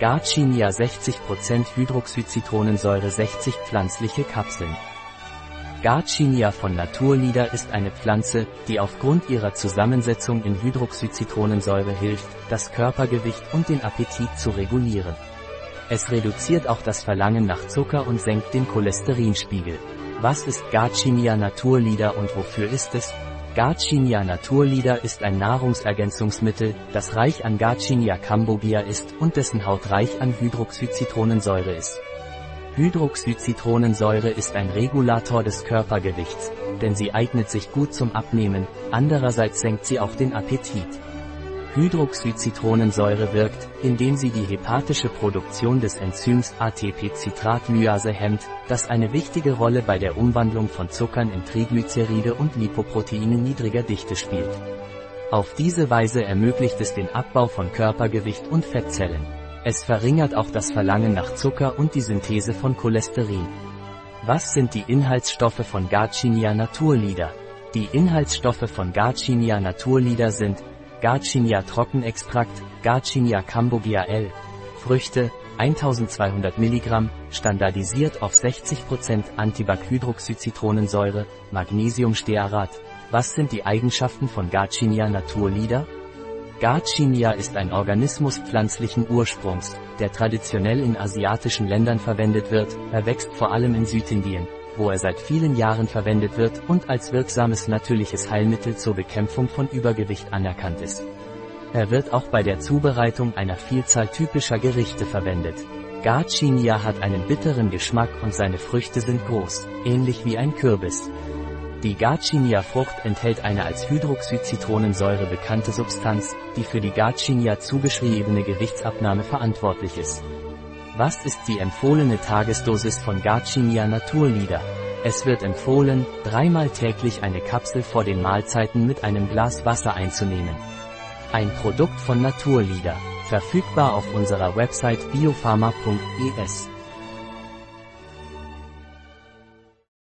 Garcinia 60% Hydroxyzitronensäure 60 pflanzliche Kapseln. Garcinia von Naturlieder ist eine Pflanze, die aufgrund ihrer Zusammensetzung in Hydroxyzitronensäure hilft, das Körpergewicht und den Appetit zu regulieren. Es reduziert auch das Verlangen nach Zucker und senkt den Cholesterinspiegel. Was ist Garcinia Naturlieder und wofür ist es? Garcinia Naturlieder ist ein Nahrungsergänzungsmittel, das reich an Garcinia cambogia ist und dessen Haut reich an Hydroxyzitronensäure ist. Hydroxyzitronensäure ist ein Regulator des Körpergewichts, denn sie eignet sich gut zum Abnehmen, andererseits senkt sie auch den Appetit. Hydroxyzitronensäure wirkt, indem sie die hepatische Produktion des Enzyms ATP-Citratlyase hemmt, das eine wichtige Rolle bei der Umwandlung von Zuckern in Triglyceride und Lipoproteine niedriger Dichte spielt. Auf diese Weise ermöglicht es den Abbau von Körpergewicht und Fettzellen. Es verringert auch das Verlangen nach Zucker und die Synthese von Cholesterin. Was sind die Inhaltsstoffe von Garcinia Naturlieder? Die Inhaltsstoffe von Garcinia Naturlieder sind Garcinia Trockenextrakt, Garcinia cambogia L. Früchte, 1200 mg, standardisiert auf 60% Antibac-Hydroxyzitronensäure, Magnesiumstearat. Was sind die Eigenschaften von Garcinia Naturlieder? Garcinia ist ein Organismus pflanzlichen Ursprungs, der traditionell in asiatischen Ländern verwendet wird, er wächst vor allem in Südindien, wo er seit vielen Jahren verwendet wird und als wirksames natürliches Heilmittel zur Bekämpfung von Übergewicht anerkannt ist. Er wird auch bei der Zubereitung einer Vielzahl typischer Gerichte verwendet. Garcinia hat einen bitteren Geschmack und seine Früchte sind groß, ähnlich wie ein Kürbis. Die Garcinia-Frucht enthält eine als Hydroxyzitronensäure bekannte Substanz, die für die Garcinia zugeschriebene Gewichtsabnahme verantwortlich ist. Was ist die empfohlene Tagesdosis von Garcinia Naturlieder? Es wird empfohlen, dreimal täglich eine Kapsel vor den Mahlzeiten mit einem Glas Wasser einzunehmen. Ein Produkt von Naturlieder. Verfügbar auf unserer Website biopharma.es.